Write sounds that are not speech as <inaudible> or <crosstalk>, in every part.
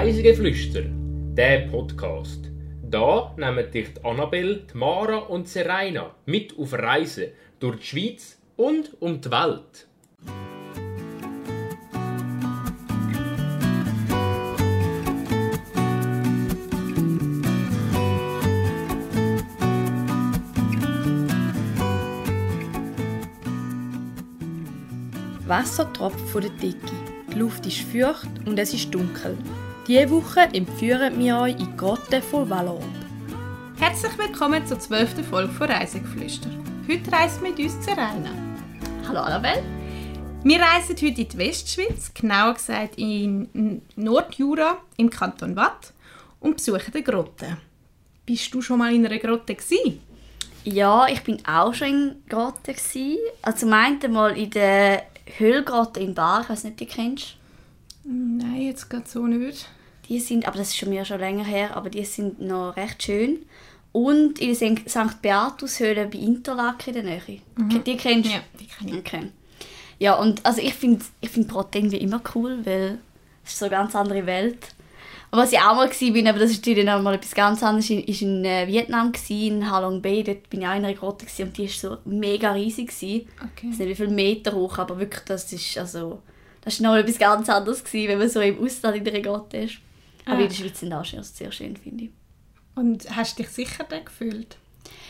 Reisegeflüster, der Podcast. Da nehmen dich die Annabelle, Mara und Serena mit auf Reisen durch die Schweiz und um die Welt. Wasser tropft von der Decke. Die Luft ist feucht und es ist dunkel. Diese Woche entführen wir euch in die Grotte von Valorb. Herzlich willkommen zur zwölften Folge von Reisegeflüster. Heute reist mit uns Serena. Hallo Annabelle. Wir reisen heute in die Westschweiz, genauer gesagt in Nordjura im Kanton Watt und besuchen die Grotte. Bist du schon mal in einer Grotte gewesen? Ja, ich bin auch schon in Grotte Also meinte mal in der Höhlgrotte in Bar, ich weiß nicht, ob du die kennst. Nein, jetzt gerade so nicht. Die sind, aber das ist schon mir schon länger her, aber die sind noch recht schön. Und in der St. Beatus-Höhle bei Interlaken in der Nähe. Mhm. Die kennst du? Ja, die kenne ich. Okay. Ja, und also ich finde ich find Grotte irgendwie immer cool, weil es ist so eine ganz andere Welt. Und was ich auch mal war, aber das ist natürlich noch mal etwas ganz anderes, war in äh, Vietnam, in Halong Bay. Dort bin ich auch in einer Grotte und die war so mega riesig. Okay. Ich weiß nicht, wie viele Meter hoch, aber wirklich, das ist also... Das war noch etwas ganz anderes, gewesen, wenn man so im Ausland in einer Grotte ist. Aber ah. in der Schweiz sind auch sehr schön, finde ich. Und hast du dich sicher da gefühlt?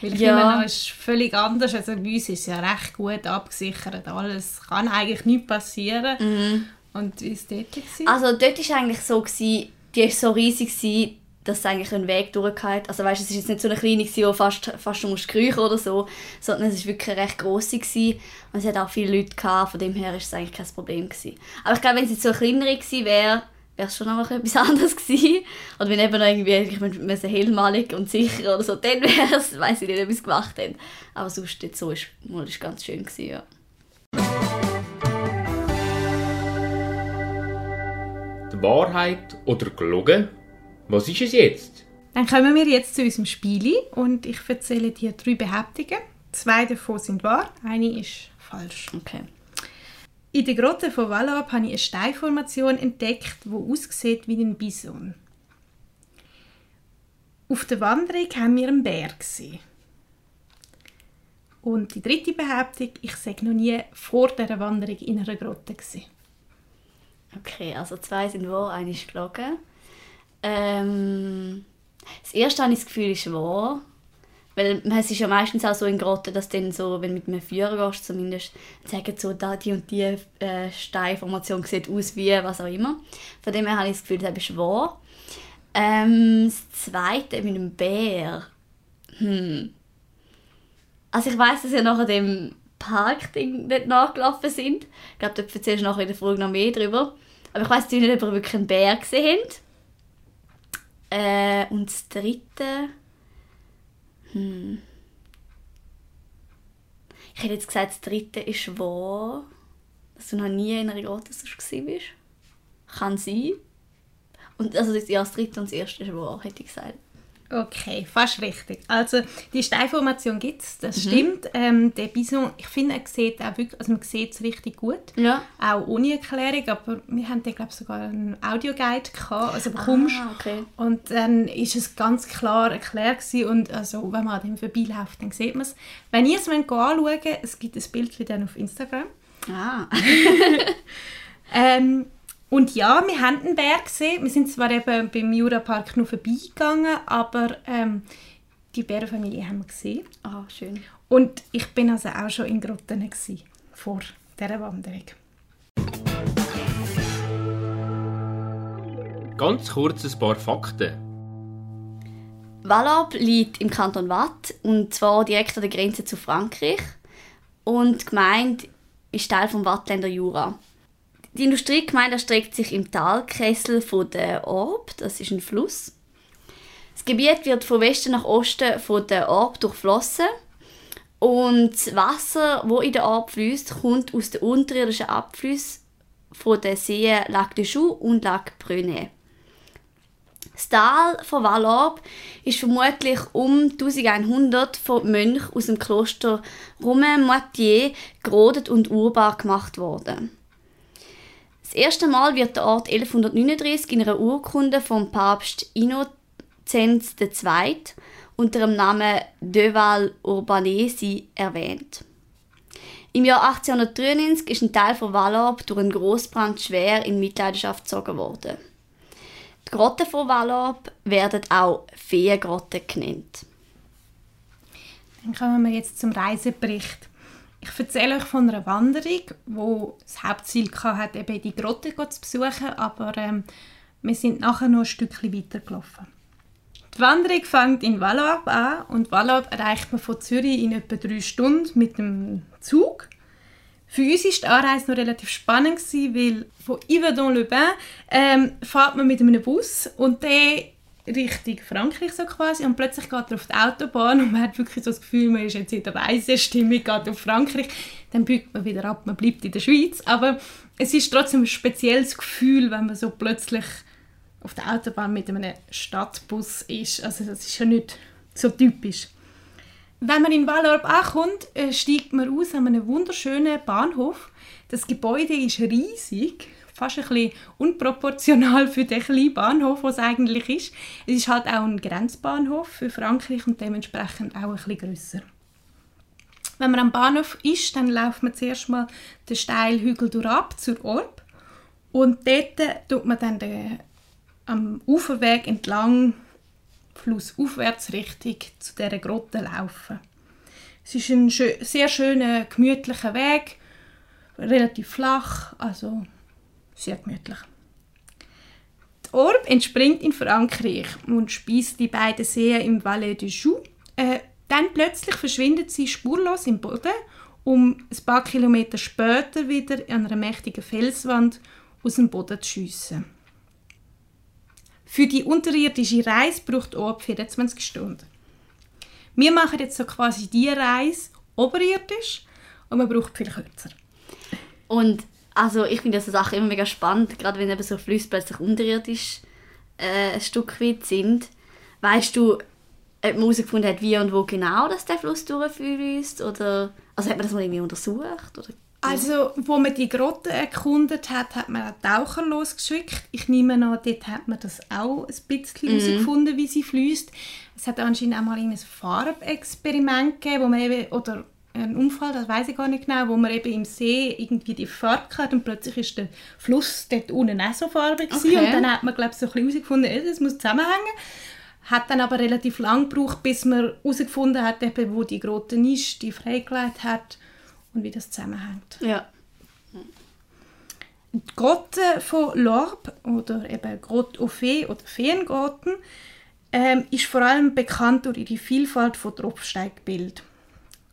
Weil ich ja. finde, es ist völlig anders. Also bei uns ist es ja recht gut abgesichert. Alles kann eigentlich nicht passieren. Mhm. Und wie war es dort? Also dort war eigentlich so, gewesen, die war so riesig, dass es eigentlich einen Weg durchgeht. Also weißt, es war jetzt nicht so eine kleine, wo fast, fast du musst kriechen oder so, sondern es war wirklich eine recht grosse. Gewesen. Und es hat auch viele Leute, gehabt, von dem her war es eigentlich kein Problem. Gewesen. Aber ich glaube, wenn es jetzt so eine kleinere gewesen wäre, wäre es schon noch etwas <laughs> anderes gewesen. Oder wenn eben noch irgendwie, ich meine, hellmalig und sicher oder so, dann wäre es, weiss ich nicht, ob ich es gemacht hätte. Aber sonst jetzt so ist es ganz schön gewesen, ja. Die Wahrheit oder gelogen? Was ist es jetzt? Dann kommen wir jetzt zu unserem Spiel und ich erzähle dir drei Behauptungen. Zwei davon sind wahr, eine ist falsch. Okay. In der Grotte von Wallab habe ich eine Steinformation entdeckt, die aussieht wie ein Bison. Auf der Wanderung haben wir einen Bär gesehen. Und die dritte Behauptung, ich sei noch nie vor dieser Wanderung in einer Grotte gesehen. Okay, also zwei sind wahr, eine ist gelogen. Ähm, das erste habe ich das Gefühl, ist wahr. Weil es ist ja meistens auch so in Grotten, dass dann so, wenn du mit einem Führer gehst, zumindest sagen so, da die und die äh, Steinformation sieht aus wie was auch immer. Von dem her habe ich das Gefühl, das ist wahr. Ähm, das zweite mit dem Bär. Hm. Also ich weiß, dass ihr nachher dem Parkding nicht nachgelaufen sind. Ich glaube, da erzählst du nachher in der Folge noch mehr drüber. Aber ich weiß nicht, ob ihr wirklich einen Bär gesehen habt. Äh, und das dritte. Hm. Ich hätte jetzt gesagt, das dritte ist wahr. Dass du noch nie in einer Grotte bist. Kann sein. Und also das, dritte und das erste ist wahr, hätte ich gesagt. Okay, fast richtig. Also die Steinformation gibt es, das mhm. stimmt. Ähm, der Bison, ich finde, er sieht auch wirklich, also man sieht es richtig gut. Ja. Auch ohne Erklärung, aber wir haben da glaube sogar einen Audioguide gehabt, also bekommst. Ah, okay. Und dann ist es ganz klar erklärt gewesen. und also wenn man an dem vorbeiläuft, dann sieht man es. Wenn ihr es anschauen wollt, es gibt ein Bild dann auf Instagram. Ah. <laughs> ähm, und ja, wir haben einen Bär gesehen. Wir sind zwar eben beim Jurapark nur vorbeigegangen, aber ähm, die Bärenfamilie haben wir gesehen. Ah, schön. Und ich bin also auch schon in Grotten gewesen, vor dieser Wanderung. Ganz kurz ein paar Fakten. Wallab liegt im Kanton Watt und zwar direkt an der Grenze zu Frankreich. Und die Gemeinde ist Teil vom Wattländer Jura. Die Industriegemeinde erstreckt sich im Talkessel von der Orb, das ist ein Fluss. Das Gebiet wird von Westen nach Osten von der Orb durchflossen und das Wasser, wo in der Orb fließt, kommt aus den unterirdischen Abflüssen von den Seen Lac de Joux und Lac Brunet. Das Tal von Valorb ist vermutlich um 1100 von Mönchen aus dem Kloster Romain-Moitié gerodet und urbar gemacht worden. Das erste Mal wird der Ort 1139 in einer Urkunde vom Papst Innozenz II. unter dem Namen Deval Urbanesi erwähnt. Im Jahr 1893 ist ein Teil von Wallorb durch einen Großbrand schwer in Mitleidenschaft gezogen worden. Die Grotten von Wallorb werden auch Feengrotten genannt. Dann kommen wir jetzt zum Reisebericht. Ich erzähle euch von einer Wanderung, wo das Hauptziel hatte, eben die Grotte zu besuchen, aber ähm, wir sind nachher noch ein Stückchen weiter gelaufen. Die Wanderung fängt in Wallorb an und Wallorb erreicht man von Zürich in etwa drei Stunden mit dem Zug. Für uns war die Anreise noch relativ spannend, weil von Yverdon-le-Bain ähm, fährt man mit einem Bus und der Richtung Frankreich so quasi. Und plötzlich geht er auf die Autobahn und man hat wirklich so das Gefühl, man ist jetzt in der Reisestimmung, geht auf Frankreich, dann biegt man wieder ab, man bleibt in der Schweiz, aber es ist trotzdem ein spezielles Gefühl, wenn man so plötzlich auf der Autobahn mit einem Stadtbus ist, also das ist ja nicht so typisch. Wenn man in Wallorb ankommt, äh, steigt man aus an einem wunderschönen Bahnhof. Das Gebäude ist riesig, fast ein bisschen unproportional für den kleinen Bahnhof, was eigentlich ist. Es ist halt auch ein Grenzbahnhof für Frankreich und dementsprechend auch ein bisschen grösser. Wenn man am Bahnhof ist, dann läuft man zuerst mal den steilen Hügel durch zur Orb und dort tut man dann den, am Uferweg entlang flussaufwärts richtig zu dieser Grotte laufen. Es ist ein sehr schöner, gemütlicher Weg, relativ flach, also sehr gemütlich. Die Orb entspringt in Frankreich und speist die beiden Seen im Valais du Joux. Äh, dann plötzlich verschwindet sie spurlos im Boden, um ein paar Kilometer später wieder an einer mächtigen Felswand aus dem Boden zu schiessen. Für die unterirdische Reise braucht die Orb 24 Stunden. Wir machen jetzt so quasi die Reise oberirdisch und man braucht viel kürzer. Und also ich finde diese Sache immer mega spannend, gerade wenn eben so Flüsse plötzlich unterirdisch äh, ein Stück weit sind. Weißt du, ob man herausgefunden hat, wie und wo genau dass der Fluss durchfließt? Oder also hat man das mal irgendwie untersucht? Oder? Also, wo man die Grotte erkundet hat, hat man einen Taucher losgeschickt. Ich nehme an, dort hat man das auch ein bisschen mhm. herausgefunden, wie sie fließt. Es hat anscheinend auch mal ein Farbexperiment gegeben, wo man eben, oder ein Unfall, das weiß ich gar nicht genau, wo man eben im See irgendwie die Farbe hat und plötzlich ist der Fluss dort unten auch so farbig okay. und dann hat man glaube ich so ein bisschen herausgefunden, das muss zusammenhängen. Hat dann aber relativ lang gebraucht, bis man herausgefunden hat, eben, wo die Grotte ist, die freigelegt hat und wie das zusammenhängt. Ja. Die Grotte von Lorb oder eben Grotte aux Fées oder Feengrotten ähm, ist vor allem bekannt durch ihre Vielfalt von Tropfsteingebilden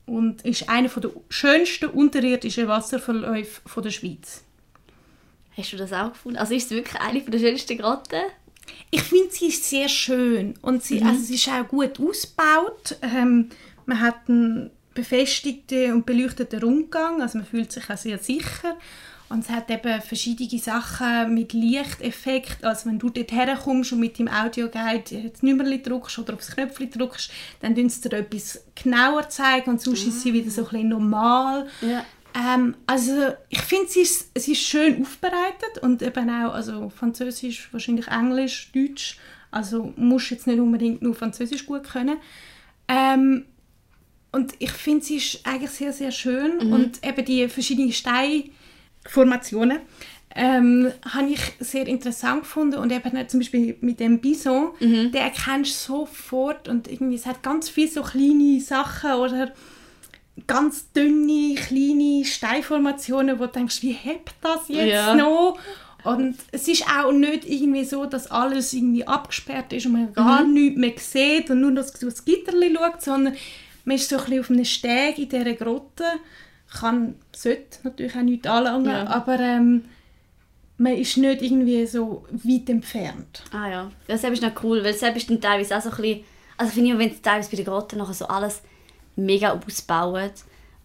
und ist einer der schönsten unterirdischen Wasserverläufe der Schweiz. Hast du das auch gefunden? Also ist es wirklich eine der schönsten Grotten? Ich finde, sie ist sehr schön und sie, mhm. also sie ist auch gut ausgebaut. Ähm, man hat einen befestigten und beleuchteten Rundgang, also man fühlt sich auch sehr sicher. Und es hat eben verschiedene Sachen mit Lichteffekt. Also wenn du dort herkommst und mit dem Audioguide das Nummerli drückst oder aufs Knöpfchen drückst, dann zeigen sie dir etwas genauer zeigen und sonst ist sie wieder so ein bisschen normal. Ja. Ähm, also ich finde, sie ist, sie ist schön aufbereitet und eben auch also Französisch, wahrscheinlich Englisch, Deutsch. Also musst jetzt nicht unbedingt nur Französisch gut können. Ähm, und ich finde, sie ist eigentlich sehr, sehr schön. Mhm. Und eben die verschiedenen Steinformationen ähm, habe ich sehr interessant gefunden. Und eben zum Beispiel mit dem Bison, mhm. den erkennst du sofort. Und irgendwie, es hat ganz viele so kleine Sachen oder ganz dünne, kleine Steinformationen, wo du denkst, wie hebt das jetzt ja. noch? Und es ist auch nicht irgendwie so, dass alles irgendwie abgesperrt ist und man gar mhm. nichts mehr sieht und nur das, das Gitterli schaut, sondern man ist so ein auf einem Steg in dieser Grotte. Kann, sollte natürlich auch nichts anlangen, ja. aber ähm, man ist nicht irgendwie so weit entfernt. Ah ja, das ist noch cool, weil selbst ist dann teilweise auch so ein bisschen, also finde ich, wenn es teilweise bei der Grotte nachher so alles mega ausbauen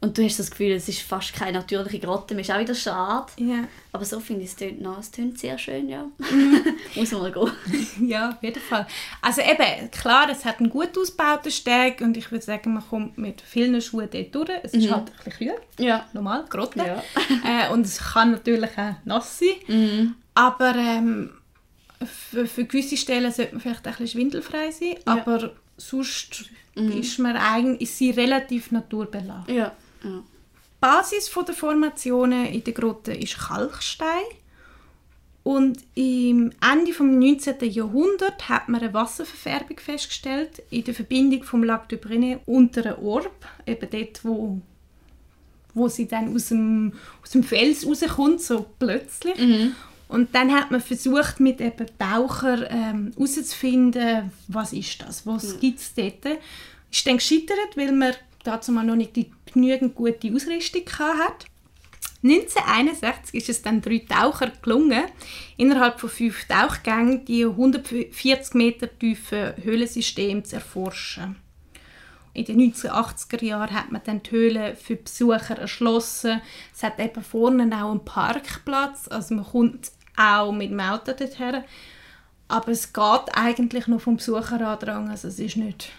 Und du hast das Gefühl, es ist fast keine natürliche Grotte mehr. Ist auch wieder schade. Ja. Aber so finde ich es tönt noch. Es tönt sehr schön, ja. Mhm. <laughs> Muss man mal gehen. <laughs> Ja, auf jeden Fall. Also eben, klar, es hat einen gut ausgebauten Steg und ich würde sagen, man kommt mit vielen Schuhen dort durch. Es ist halt ein bisschen kühl, Ja. normal, Grotte. Ja. Äh, und es kann natürlich auch nass sein. Aber ähm, für, für gewisse Stellen sollte man vielleicht ein bisschen schwindelfrei sein. Aber sonst ist, man eigentlich, ist sie relativ naturbelassen. Ja. Ja. Die Basis der Formationen in der Grotte ist Kalkstein. Und im Ende des 19. Jahrhunderts hat man eine Wasserverfärbung festgestellt in der Verbindung vom Lac de Brenay und der Orb, eben dort, wo, wo sie dann aus dem, aus dem Fels rauskommt, so plötzlich. Und dann hat man versucht, mit eben Tauchern ähm, herauszufinden, was ist das, was gibt es dort. Ist dann gescheitert, weil man dazu mal noch nicht die genügend gute Ausrüstung hatte. 1961 ist es dann drei Taucher gelungen, innerhalb von fünf Tauchgängen die 140 Meter tiefe Höhlensystem zu erforschen. In den 1980er Jahren hat man dann die Höhle für Besucher erschlossen. Es hat eben vorne auch einen Parkplatz, also man kommt auch mit dem Auto dorthin. Aber es geht eigentlich noch vom Besucherandrang, also es ist nicht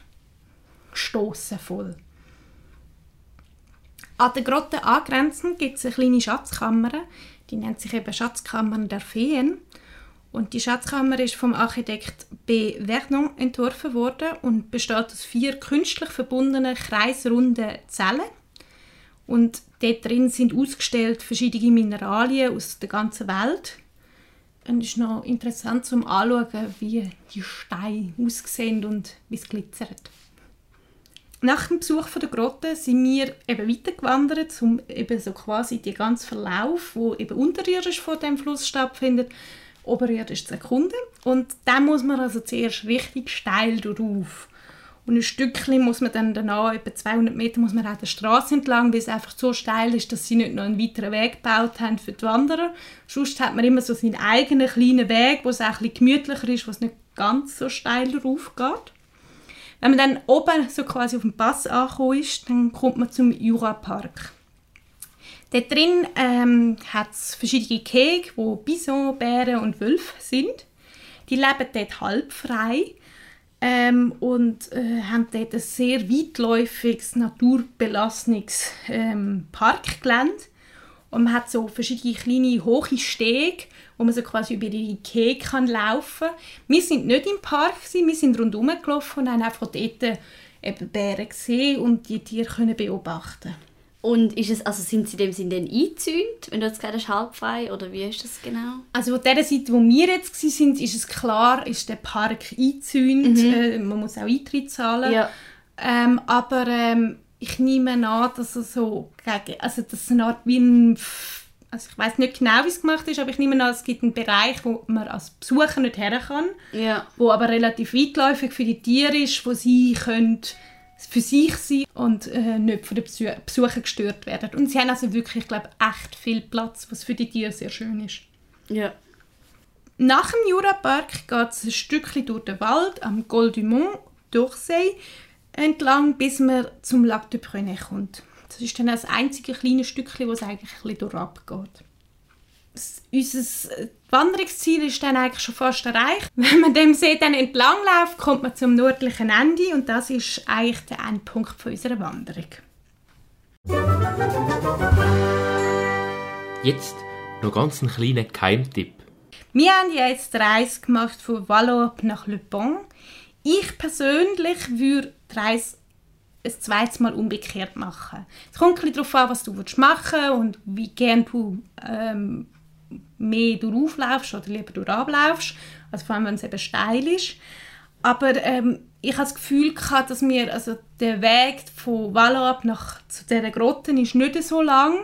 gestossen voll. An der Grotte angrenzend gibt es eine kleine Schatzkammer, die nennt sich eben Schatzkammern der Feen. Und die Schatzkammer ist vom Architekt B. Vernon entworfen worden und besteht aus vier künstlich verbundenen kreisrunden Zellen. Und dort drin sind ausgestellt verschiedene Mineralien aus der ganzen Welt. Und es ist noch interessant zum Anschauen, wie die Steine aussehen und wie es glitzert. Nach dem Besuch von der Grotte sind wir eben weitergewandert, um eben so quasi den ganzen Verlauf, wo eben unterirdisch vor dem Fluss stattfindet, oberirdisch zu erkunden. Und dann muss man also zuerst richtig steil drauf. Und ein Stückchen muss man dann danach, etwa 200 Meter, muss man auch der Straße entlang, weil es einfach so steil ist, dass sie nicht noch einen weiteren Weg gebaut haben für die Wanderer. Sonst hat man immer so seinen eigenen kleinen Weg, wo es auch ein bisschen gemütlicher ist, wo es nicht ganz so steil drauf geht. Wenn man dann oben so quasi auf dem Pass angekommen ist, dann kommt man zum Jurapark. Dort drin ähm, hat es verschiedene Gehege, wo Bison, Bären und Wölfe sind. Die leben dort halbfrei ähm, und äh, haben dort ein sehr weitläufiges, naturbelassenes ähm, Parkgelände. Und man hat so verschiedene kleine, hohe Stege, wo man so quasi über die Ikea kann laufen kann. Wir sind nicht im Park, wir sind rundherum gelaufen und haben einfach dort eben Bären gesehen und die Tiere können beobachten Und ist es, also sind sie dem Sinne dann eingezäunt, wenn du jetzt hast, halbfrei, oder wie ist das genau? Also von der Seite, wo wir jetzt sind, ist es klar, ist der Park eingezäunt. Äh, man muss auch Eintritt zahlen. Ja. Ähm, aber ähm, ich nehme an, dass er so gegen, also das ist eine Art wie ein, also ich weiß nicht genau, wie es gemacht ist, aber ich nehme an, es gibt einen Bereich, wo man als Besucher nicht her kann, Ja. wo aber relativ weitläufig für die Tiere ist, wo sie können für sich sein und äh, nicht von den Besu Besuchern gestört werden. Und sie haben also wirklich, ich glaube, echt viel Platz, was für die Tiere sehr schön ist. Ja. Nach dem Jurapark geht es ein Stückchen durch den Wald am Col du Mont d'Orsay entlang, bis man zum Lac de Prenay kommt. Das ist dann das einzige kleine Stückchen, wo es eigentlich ein bisschen durchab geht. Unser äh, Wanderungsziel ist dann eigentlich schon fast erreicht. <laughs> Wenn man dem See dann entlang läuft, kommt man zum nördlichen Ende und das ist eigentlich der Endpunkt von unserer Wanderung. Jetzt noch ganz einen kleinen Geheimtipp. Wir haben ja jetzt die Reise gemacht von Vallorbe nach Le Pont. Ich persönlich würde die Reise ein zweites Mal umgekehrt machen. Es kommt ein darauf an, was du machen willst und wie gern du ähm, mehr durchlaufst oder lieber durchablaufst. Also vor allem, wenn es eben steil ist. Aber ähm, ich habe das Gefühl gehabt, dass mir also der Weg von Vallorbe nach zu dieser Grotte ist nicht so lang,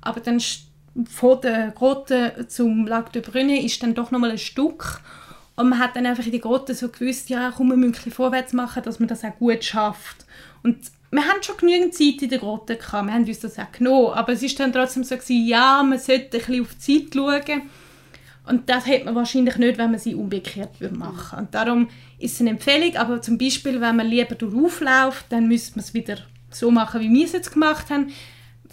aber dann von der Grotte zum Lac de Brunne ist dann doch noch mal ein Stück. Und man hat dann einfach in die Grotte so gewusst, ja, komm, wir müssen vorwärts machen, dass man das auch gut schafft. Und wir haben schon genügend Zeit in der Grotte gehabt, wir haben uns das auch genommen, aber es ist dann trotzdem so gewesen, ja, man sollte ein bisschen auf die Zeit schauen. Und das hätte man wahrscheinlich nicht, wenn man sie umgekehrt würde machen Und darum ist es eine Empfehlung, aber zum Beispiel, wenn man lieber durchaufläuft, dann müsste man es wieder so machen, wie wir es jetzt gemacht haben.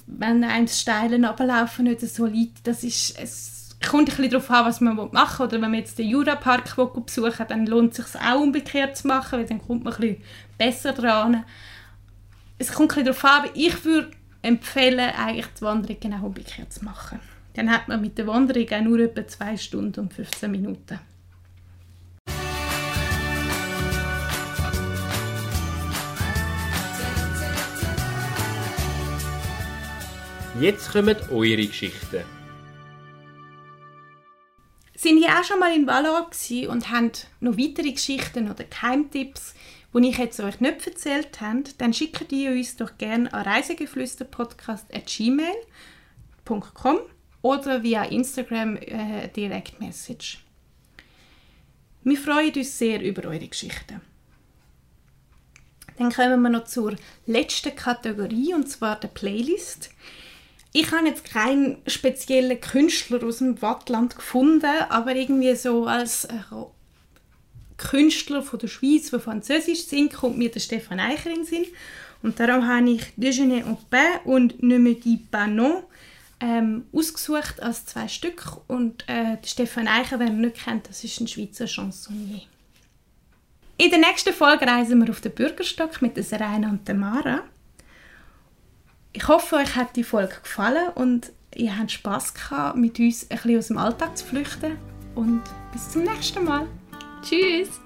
wenn einem das steile Ablaufen nicht so liegt, das ist, es kommt ein bisschen darauf an, was man machen will. Oder wenn man jetzt den Jurapark besuchen dann lohnt es sich auch umgekehrt zu machen, weil dann kommt man ein bisschen besser dran. Es kommt ein bisschen darauf an, aber ich würde empfehlen, eigentlich die Wanderung genau umgekehrt zu machen. Dann hat man mit der Wanderung auch nur etwa 2 Stunden und 15 Minuten. Jetzt kommen eure Geschichten. Sind ihr auch schon mal in Valor und haben noch weitere Geschichten oder Geheimtipps, die ich jetzt euch nicht erzählt habe, dann schickt ihr uns doch gerne an reisegeflüsterpodcast.gmail.com oder via Instagram äh, Direct Message. Wir freuen uns sehr über eure Geschichten. Dann kommen wir noch zur letzten Kategorie und zwar der Playlist. Ich habe jetzt keinen speziellen Künstler aus dem Wattland gefunden, aber irgendwie so als äh, Künstler von der Schweiz, der Französisch singt, kommt mir der Stefan Eicher in den Sinn. Und darum habe ich Déjeuner en paix und Ne me dis pas non ähm, ausgesucht als zwei Stück. Und äh, Stefan Eicher, wer ihn nicht kennt, das ist ein Schweizer Chansonnier. In der nächsten Folge reisen wir auf den Bürgerstock mit Serena und Mara. Ich hoffe, euch hat die Folge gefallen und ihr habt Spass gehabt, mit uns ein bisschen aus dem Alltag zu flüchten. Und bis zum nächsten Mal. Tschüss!